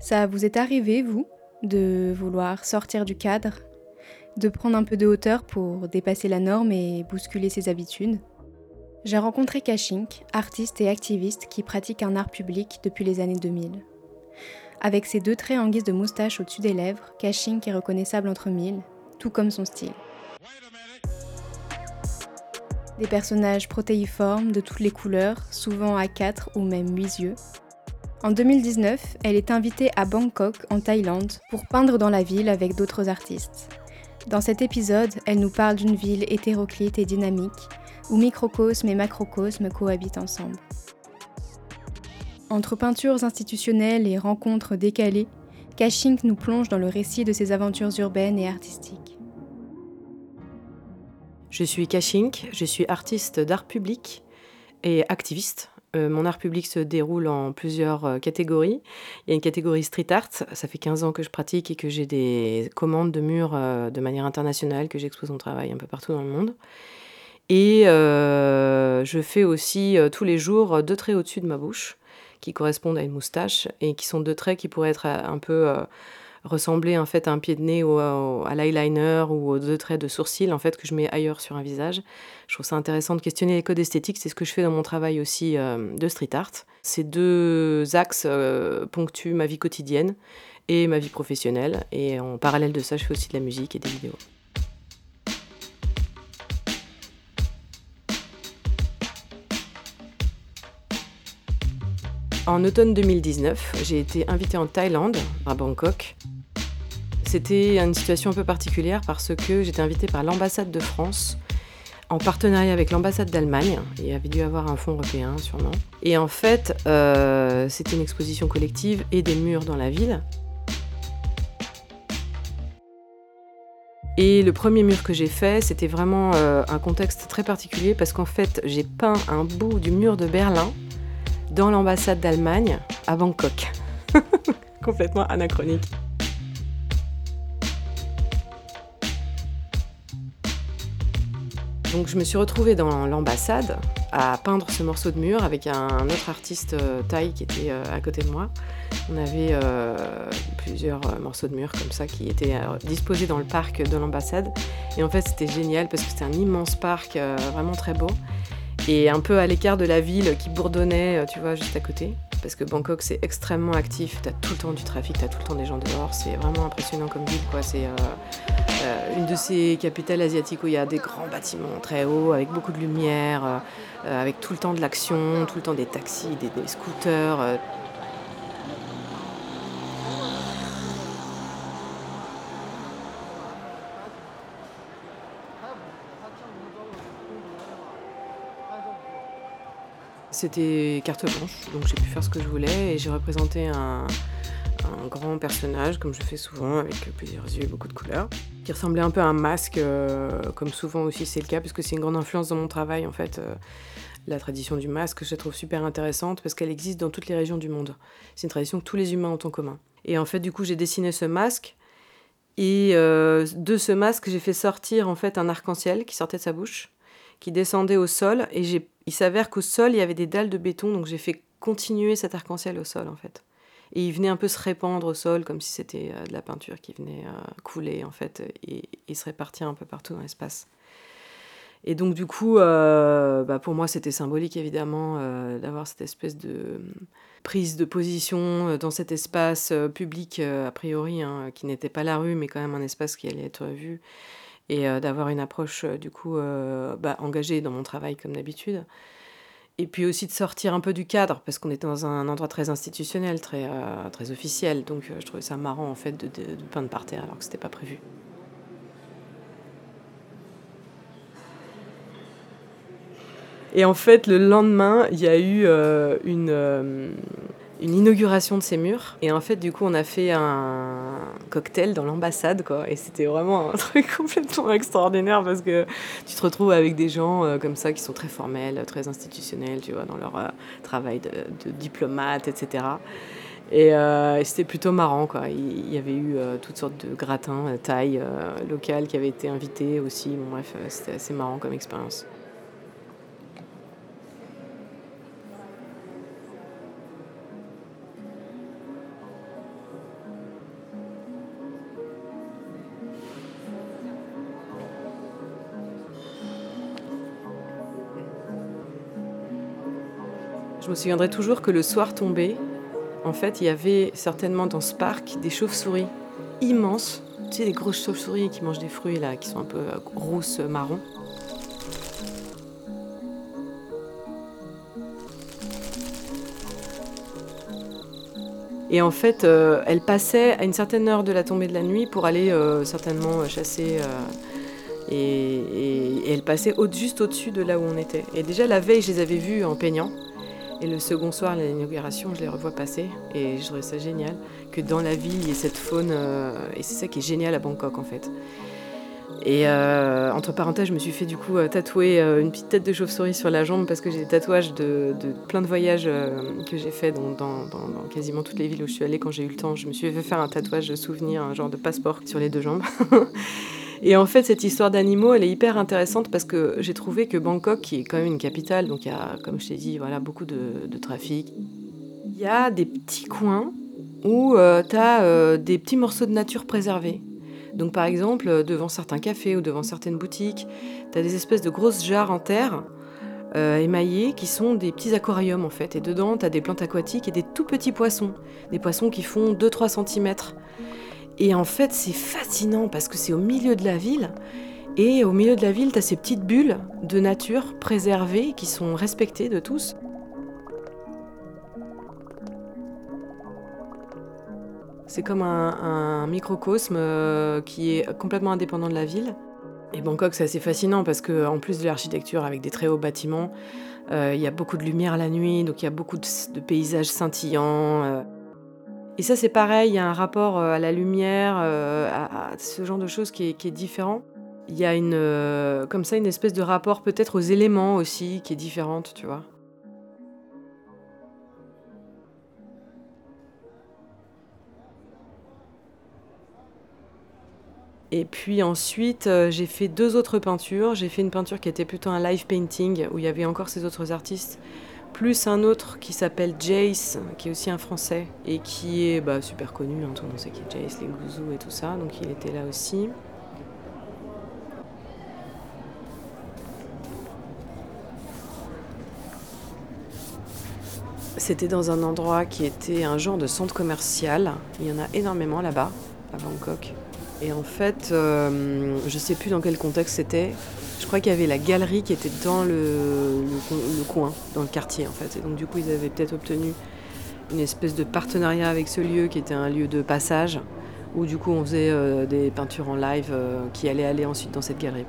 Ça vous est arrivé, vous, de vouloir sortir du cadre, de prendre un peu de hauteur pour dépasser la norme et bousculer ses habitudes? J'ai rencontré Kashink, artiste et activiste qui pratique un art public depuis les années 2000. Avec ses deux traits en guise de moustache au-dessus des lèvres, Kashink est reconnaissable entre mille, tout comme son style. Des personnages protéiformes de toutes les couleurs, souvent à quatre ou même huit yeux, en 2019, elle est invitée à Bangkok, en Thaïlande, pour peindre dans la ville avec d'autres artistes. Dans cet épisode, elle nous parle d'une ville hétéroclite et dynamique, où microcosme et macrocosme cohabitent ensemble. Entre peintures institutionnelles et rencontres décalées, Kashink nous plonge dans le récit de ses aventures urbaines et artistiques. Je suis Kashink, je suis artiste d'art public et activiste euh, mon art public se déroule en plusieurs euh, catégories. Il y a une catégorie street art, ça fait 15 ans que je pratique et que j'ai des commandes de murs euh, de manière internationale, que j'expose mon travail un peu partout dans le monde. Et je fais aussi tous les jours deux traits au-dessus de ma bouche, qui correspondent à une moustache, et qui sont deux traits qui pourraient être un peu ressembler en fait à un pied de nez ou à, l'eyeliner ou aux deux traits de sourcils en fait que je mets ailleurs sur un visage. Je trouve ça intéressant de questionner les codes esthétiques, c'est ce que je fais dans mon travail aussi euh, de street art. Ces deux axes euh, ponctuent ma vie quotidienne et ma vie professionnelle et en parallèle de ça, je fais aussi de la musique et des vidéos. En automne 2019, j'ai été invitée en Thaïlande, à Bangkok. C'était une situation un peu particulière parce que j'étais invitée par l'ambassade de France en partenariat avec l'ambassade d'Allemagne. Il y avait dû avoir un fonds européen sûrement. Et en fait, euh, c'était une exposition collective et des murs dans la ville. Et le premier mur que j'ai fait, c'était vraiment euh, un contexte très particulier parce qu'en fait, j'ai peint un bout du mur de Berlin dans l'ambassade d'Allemagne à Bangkok. Complètement anachronique. Donc je me suis retrouvée dans l'ambassade à peindre ce morceau de mur avec un autre artiste euh, thaï qui était euh, à côté de moi. On avait euh, plusieurs morceaux de mur comme ça qui étaient disposés dans le parc de l'ambassade. Et en fait c'était génial parce que c'était un immense parc vraiment très beau et un peu à l'écart de la ville qui bourdonnait, euh, tu vois, juste à côté. Parce que Bangkok, c'est extrêmement actif, t'as tout le temps du trafic, t'as tout le temps des gens dehors, c'est vraiment impressionnant comme ville, quoi. C'est euh, euh, une de ces capitales asiatiques où il y a des grands bâtiments très hauts, avec beaucoup de lumière, avec tout le temps de l'action, tout le temps des taxis, des, des scooters. C'était carte blanche, donc j'ai pu faire ce que je voulais et j'ai représenté un, grand personnage, comme je fais souvent, avec plusieurs yeux et beaucoup de couleurs, qui ressemblait un peu à un masque, euh, comme souvent aussi c'est le cas, parce que c'est une grande influence dans mon travail en fait. Euh, la tradition du masque, je la trouve super intéressante parce qu'elle existe dans toutes les régions du monde. C'est une tradition que tous les humains ont en commun. Et en fait, du coup, j'ai dessiné ce masque et euh, de ce masque, j'ai fait sortir en fait un arc-en-ciel qui sortait de sa bouche qui descendait au sol. Et il s'avère qu'au sol, il y avait des dalles de béton, donc j'ai fait continuer cet arc-en-ciel au sol, en fait. Et il venait un peu se répandre au sol, comme si c'était euh, de la peinture qui venait euh, couler, en fait, et, se répartir un peu partout dans l'espace. Et donc, du coup, euh, bah, pour moi, c'était symbolique, évidemment, d'avoir cette espèce de prise de position dans cet espace public, a priori, hein, qui n'était pas la rue, mais quand même un espace qui allait être vu et euh, d'avoir une approche euh, du coup euh, bah, engagée dans mon travail comme d'habitude. Et puis aussi de sortir un peu du cadre, parce qu'on était dans un endroit très institutionnel, très, très officiel. Donc je trouvais ça marrant en fait de, peindre par terre alors que c'était pas prévu. Et en fait, le lendemain, il y a eu une, une inauguration de ces murs. Et en fait, du coup, on a fait un cocktail dans l'ambassade, quoi. Et c'était vraiment un truc complètement extraordinaire parce que tu te retrouves avec des gens euh, comme ça qui sont très formels, très institutionnels, tu vois, dans leur euh, travail de, diplomate, etc. Euh, et, c'était plutôt marrant, quoi. Il y avait eu toutes sortes de gratins, taille locales qui avaient été invités aussi. Bon, bref, c'était assez marrant comme expérience. Je me souviendrai toujours que le soir tombé, en fait, il y avait certainement dans ce parc des chauves-souris immenses. Tu sais, les grosses chauves-souris qui mangent des fruits, là, qui sont un peu euh, rousses, euh, marron. Et en fait, euh, elles passaient à une certaine heure de la tombée de la nuit pour aller certainement chasser. et, et, elles passaient juste au-dessus de là où on était. Et déjà la veille, je les avais vues en peignant. Et le second soir, l'inauguration, je les revois passer et je trouvais ça génial que dans la ville, il y ait cette faune. Euh, et c'est ça qui est génial à Bangkok en fait. Et euh, entre parenthèses, je me suis fait du coup euh, tatouer une petite tête de chauve-souris sur la jambe parce que j'ai des tatouages de, plein de voyages que j'ai fait dans, dans, quasiment toutes les villes où je suis allée quand j'ai eu le temps. Je me suis fait faire un tatouage de souvenir, un genre de passeport sur les deux jambes. Et en fait, cette histoire d'animaux, elle est hyper intéressante parce que j'ai trouvé que Bangkok, qui est quand même une capitale, donc il y a, comme je t'ai dit, voilà, beaucoup de, trafic, il y a des petits coins où euh, tu as euh, des petits morceaux de nature préservés. Donc par exemple, devant certains cafés ou devant certaines boutiques, tu as des espèces de grosses jarres en terre euh, émaillées qui sont des petits aquariums en fait. Et dedans, tu as des plantes aquatiques et des tout petits poissons. Des poissons qui font 2-3 cm. Et en fait, c'est fascinant parce que c'est au milieu de la ville. Et au milieu de la ville, tu as ces petites bulles de nature préservées qui sont respectées de tous. C'est comme un, microcosme euh, qui est complètement indépendant de la ville. Et Bangkok, c'est assez fascinant parce qu'en plus de l'architecture avec des très hauts bâtiments, euh, il y a beaucoup de lumière la nuit, donc il y a beaucoup de, paysages scintillants. Euh. Et ça, c'est pareil, il y a un rapport euh, à la lumière, euh, à, ce genre de choses qui est, différent. Il y a une, euh, comme ça une espèce de rapport peut-être aux éléments aussi qui est différente, tu vois. Et puis ensuite, j'ai fait deux autres peintures. J'ai fait une peinture qui était plutôt un live painting, où il y avait encore ces autres artistes plus un autre qui s'appelle Jace, qui est aussi un français et qui est bah, super connu, hein, tout le monde sait qui est Jace, les gouzous et tout ça, donc il était là aussi. C'était dans un endroit qui était un genre de centre commercial. Il y en a énormément là-bas, à Bangkok. Et en fait, euh, je sais plus dans quel contexte c'était. Je crois qu'il y avait la galerie qui était dans le, coin, dans le quartier en fait. Et donc du coup, ils avaient peut-être obtenu une espèce de partenariat avec ce lieu qui était un lieu de passage, où du coup on faisait euh, des peintures en live euh, qui allaient aller ensuite dans cette galerie.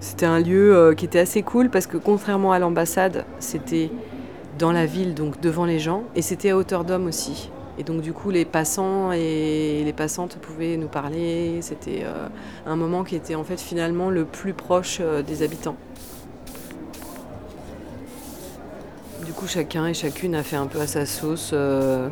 C'était un lieu euh, qui était assez cool parce que contrairement à l'ambassade, c'était dans la ville, donc devant les gens, et c'était à hauteur d'homme aussi. Et donc du coup, les passants et les passantes pouvaient nous parler. C'était euh, un moment qui était en fait finalement le plus proche euh, des habitants. Du coup, chacun et chacune a fait un peu à sa sauce, euh,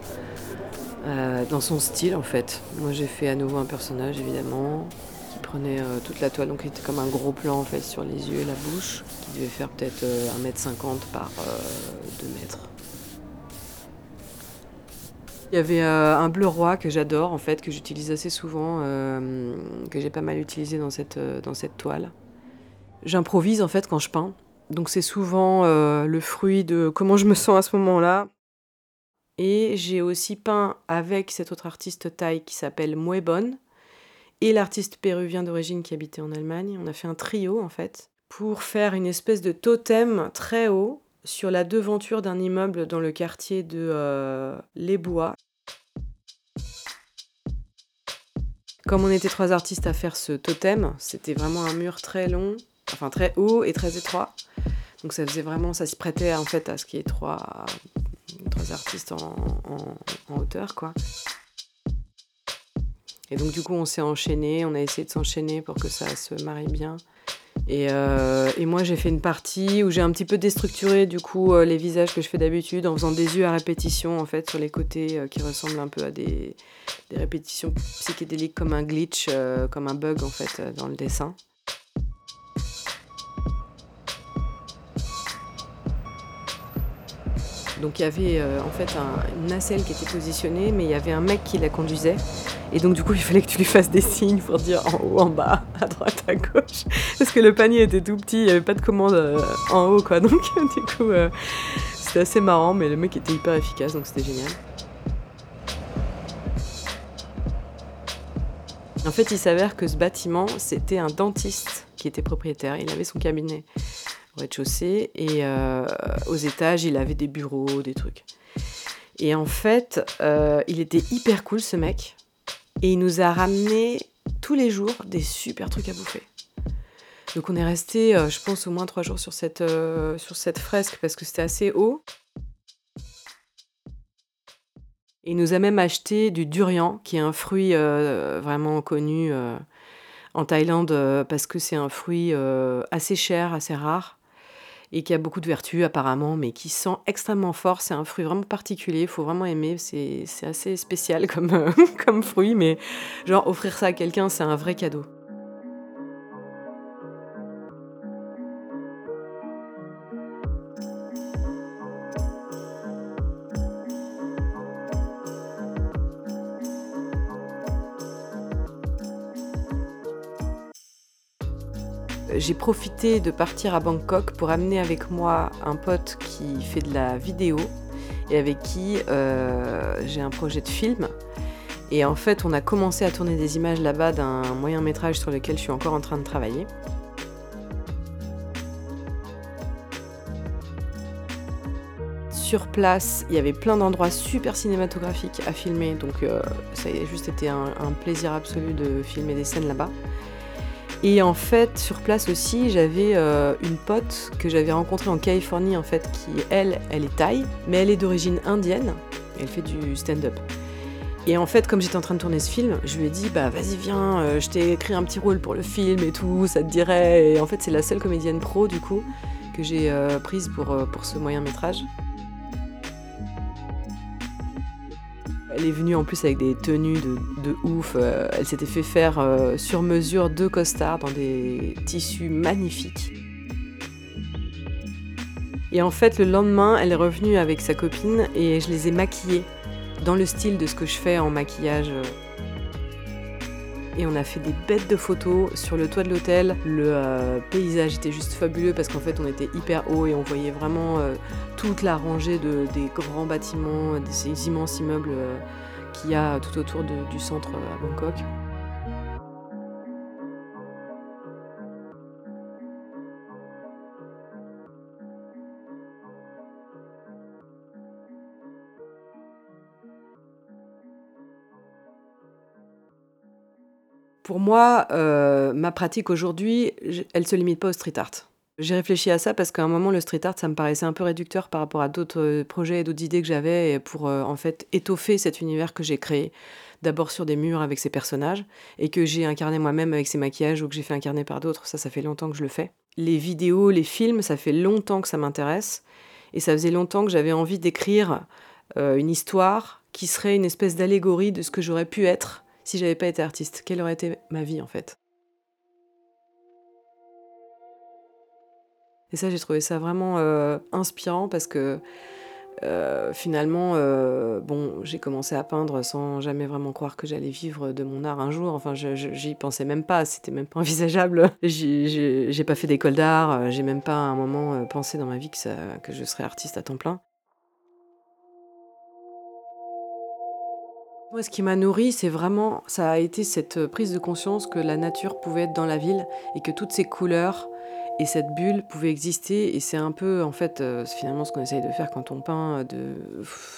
dans son style en fait. Moi, j'ai fait à nouveau un personnage évidemment qui prenait toute la toile, donc il était comme un gros plan en fait sur les yeux et la bouche, qui devait faire peut-être 1m50 par 2 mètres. Il y avait euh, un bleu roi que j'adore en fait, que j'utilise assez souvent, euh, que j'ai pas mal utilisé dans cette, euh, dans cette toile. J'improvise en fait quand je peins, donc c'est souvent le fruit de comment je me sens à ce moment-là. Et j'ai aussi peint avec cet autre artiste thaï qui s'appelle Muebon et l'artiste péruvien d'origine qui habitait en Allemagne. On a fait un trio en fait pour faire une espèce de totem très haut sur la devanture d'un immeuble dans le quartier de Les Bois. Comme on était trois artistes à faire ce totem, c'était vraiment un mur très long, enfin très haut et très étroit. Donc ça faisait vraiment, ça se prêtait en fait à ce qu'il y ait trois, trois artistes en, hauteur, quoi. Et donc du coup on s'est enchaîné, on a essayé de s'enchaîner pour que ça se marie bien. Euh, et, moi, j'ai fait une partie où j'ai un petit peu déstructuré du coup euh, les visages que je fais d'habitude en faisant des yeux à répétition en fait sur les côtés euh, qui ressemblent un peu à des, des répétitions psychédéliques comme un glitch, comme un bug en fait dans le dessin. Donc il y avait euh, en fait une nacelle qui était positionnée, mais il y avait un mec qui la conduisait. Et donc du coup, il fallait que tu lui fasses des signes pour dire en haut, en bas, à droite, à gauche. Parce que le panier était tout petit, il n'y avait pas de commande euh, en haut, quoi. Donc du coup, euh, c'était assez marrant, mais le mec était hyper efficace, donc c'était génial. En fait, il s'avère que ce bâtiment, c'était un dentiste qui était propriétaire. Il avait son cabinet au rez-de-chaussée et euh, aux étages, il avait des bureaux, des trucs. Et en fait, euh, il était hyper cool ce mec et il nous a ramené tous les jours des super trucs à bouffer. Donc on est resté, euh, je pense, au moins trois jours sur cette, sur cette fresque parce que c'était assez haut. Il nous a même acheté du durian, qui est un fruit vraiment connu en Thaïlande parce que c'est un fruit assez cher, assez rare et qui a beaucoup de vertus apparemment, mais qui sent extrêmement fort. C'est un fruit vraiment particulier, il faut vraiment aimer. C'est assez spécial comme, comme fruit, mais genre offrir ça à quelqu'un, c'est un vrai cadeau. J'ai profité de partir à Bangkok pour amener avec moi un pote qui fait de la vidéo et avec qui euh, j'ai un projet de film. Et en fait, on a commencé à tourner des images là-bas d'un moyen métrage sur lequel je suis encore en train de travailler. Sur place, il y avait plein d'endroits super cinématographiques à filmer, donc euh, ça a juste été un plaisir absolu de filmer des scènes là-bas. Et en fait, sur place aussi, j'avais euh, une pote que j'avais rencontrée en Californie, en fait, qui, elle, elle est thaï, mais elle est d'origine indienne. Elle fait du stand-up. Et en fait, comme j'étais en train de tourner ce film, je lui ai dit, bah vas-y, viens, euh, je t'ai écrit un petit rôle pour le film et tout, ça te dirait. Et en fait, c'est la seule comédienne pro, du coup, que j'ai euh, prise pour, pour ce moyen métrage. Elle est venue en plus avec des tenues de, ouf. Euh, elle s'était fait faire euh, sur mesure deux costards dans des tissus magnifiques. Et en fait, le lendemain, elle est revenue avec sa copine et je les ai maquillées dans le style de ce que je fais en maquillage. Et on a fait des bêtes de photos sur le toit de l'hôtel. Le euh, paysage était juste fabuleux parce qu'en fait on était hyper haut et on voyait vraiment toute la rangée de, des grands bâtiments, de ces immenses immeubles euh, qu'il y a tout autour du centre à Bangkok. Pour moi, euh, ma pratique aujourd'hui, elle se limite pas au street art. J'ai réfléchi à ça parce qu'à un moment, le street art, ça me paraissait un peu réducteur par rapport à d'autres euh, projets et d'autres idées que j'avais pour euh, en fait étoffer cet univers que j'ai créé. D'abord sur des murs avec ces personnages et que j'ai incarné moi-même avec ces maquillages ou que j'ai fait incarner par d'autres. Ça, ça fait longtemps que je le fais. Les vidéos, les films, ça fait longtemps que ça m'intéresse et ça faisait longtemps que j'avais envie d'écrire une histoire qui serait une espèce d'allégorie de ce que j'aurais pu être si j'avais pas été artiste. Quelle aurait été ma vie en fait? Et ça, j'ai trouvé ça vraiment euh, inspirant parce que euh, finalement, euh, bon, j'ai commencé à peindre sans jamais vraiment croire que j'allais vivre de mon art un jour. Enfin, j'y pensais même pas, c'était même pas envisageable. J'ai pas fait d'école d'art, j'ai même pas à un moment pensé dans ma vie que, je serais artiste à temps plein. Moi, ce qui m'a nourri, c'est vraiment, ça a été cette prise de conscience que la nature pouvait être dans la ville et que toutes ces couleurs, et cette bulle pouvait exister, et c'est un peu, en fait, euh, finalement ce qu'on essaye de faire quand on peint, de,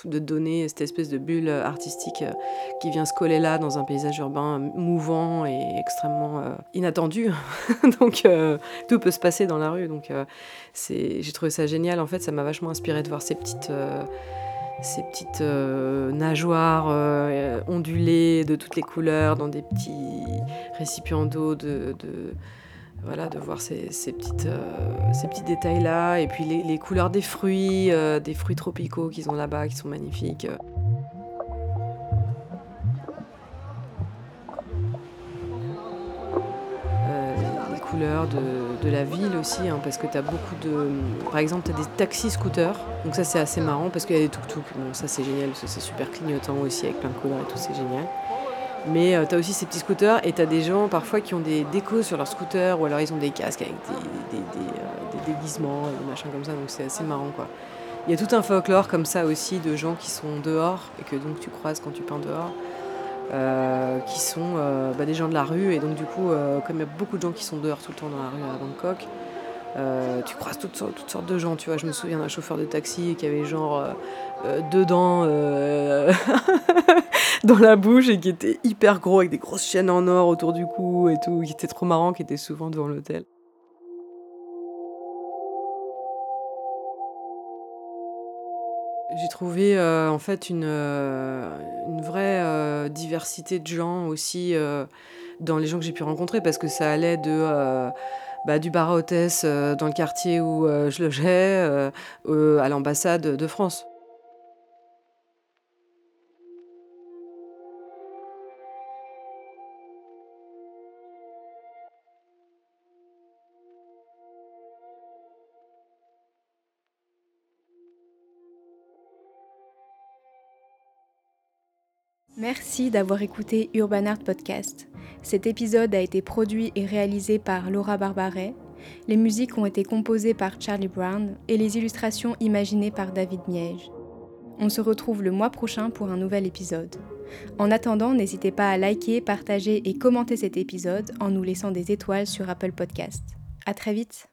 de donner cette espèce de bulle artistique euh, qui vient se coller là dans un paysage urbain mouvant et extrêmement euh, inattendu. donc tout peut se passer dans la rue. Donc j'ai trouvé ça génial. En fait, ça m'a vachement inspiré de voir ces petites ces petites nageoires ondulées de toutes les couleurs dans des petits récipients d'eau de, voilà, de voir euh, ces petits détails-là, et puis les, couleurs des fruits, euh, des fruits tropicaux qu'ils ont là-bas, qui sont magnifiques. De, la ville aussi, hein, parce que tu as beaucoup de. Par exemple, tu as des taxis-scooters, donc ça c'est assez marrant parce qu'il y a des tuk-tuk, bon ça c'est génial, c'est super clignotant aussi avec plein de couleurs et tout, c'est génial. Mais tu as aussi ces petits scooters et tu as des gens parfois qui ont des décos sur leur scooter ou alors ils ont des casques avec des, des déguisements et des machins comme ça, donc c'est assez marrant quoi. Il y a tout un folklore comme ça aussi de gens qui sont dehors et que donc tu croises quand tu peins dehors. Euh, qui sont euh, bah, des gens de la rue. Et donc, du coup, euh, comme il y a beaucoup de gens qui sont dehors tout le temps dans la rue à Bangkok, tu croises toutes sortes, toutes sortes de gens. Tu vois, je me souviens d'un chauffeur de taxi qui avait genre deux dents dans la bouche et qui était hyper gros avec des grosses chaînes en or autour du cou et tout, qui était trop marrant, qui était souvent devant l'hôtel. J'ai trouvé euh, en fait une, euh, vraie euh, diversité de gens aussi dans les gens que j'ai pu rencontrer parce que ça allait de bah, du bar à hôtesse dans le quartier où je logeais à l'ambassade de France. Merci d'avoir écouté Urban Art Podcast. Cet épisode a été produit et réalisé par Laura Barbaret. Les musiques ont été composées par Charlie Brown et les illustrations imaginées par David Miege. On se retrouve le mois prochain pour un nouvel épisode. En attendant, n'hésitez pas à liker, partager et commenter cet épisode en nous laissant des étoiles sur Apple Podcast. À très vite!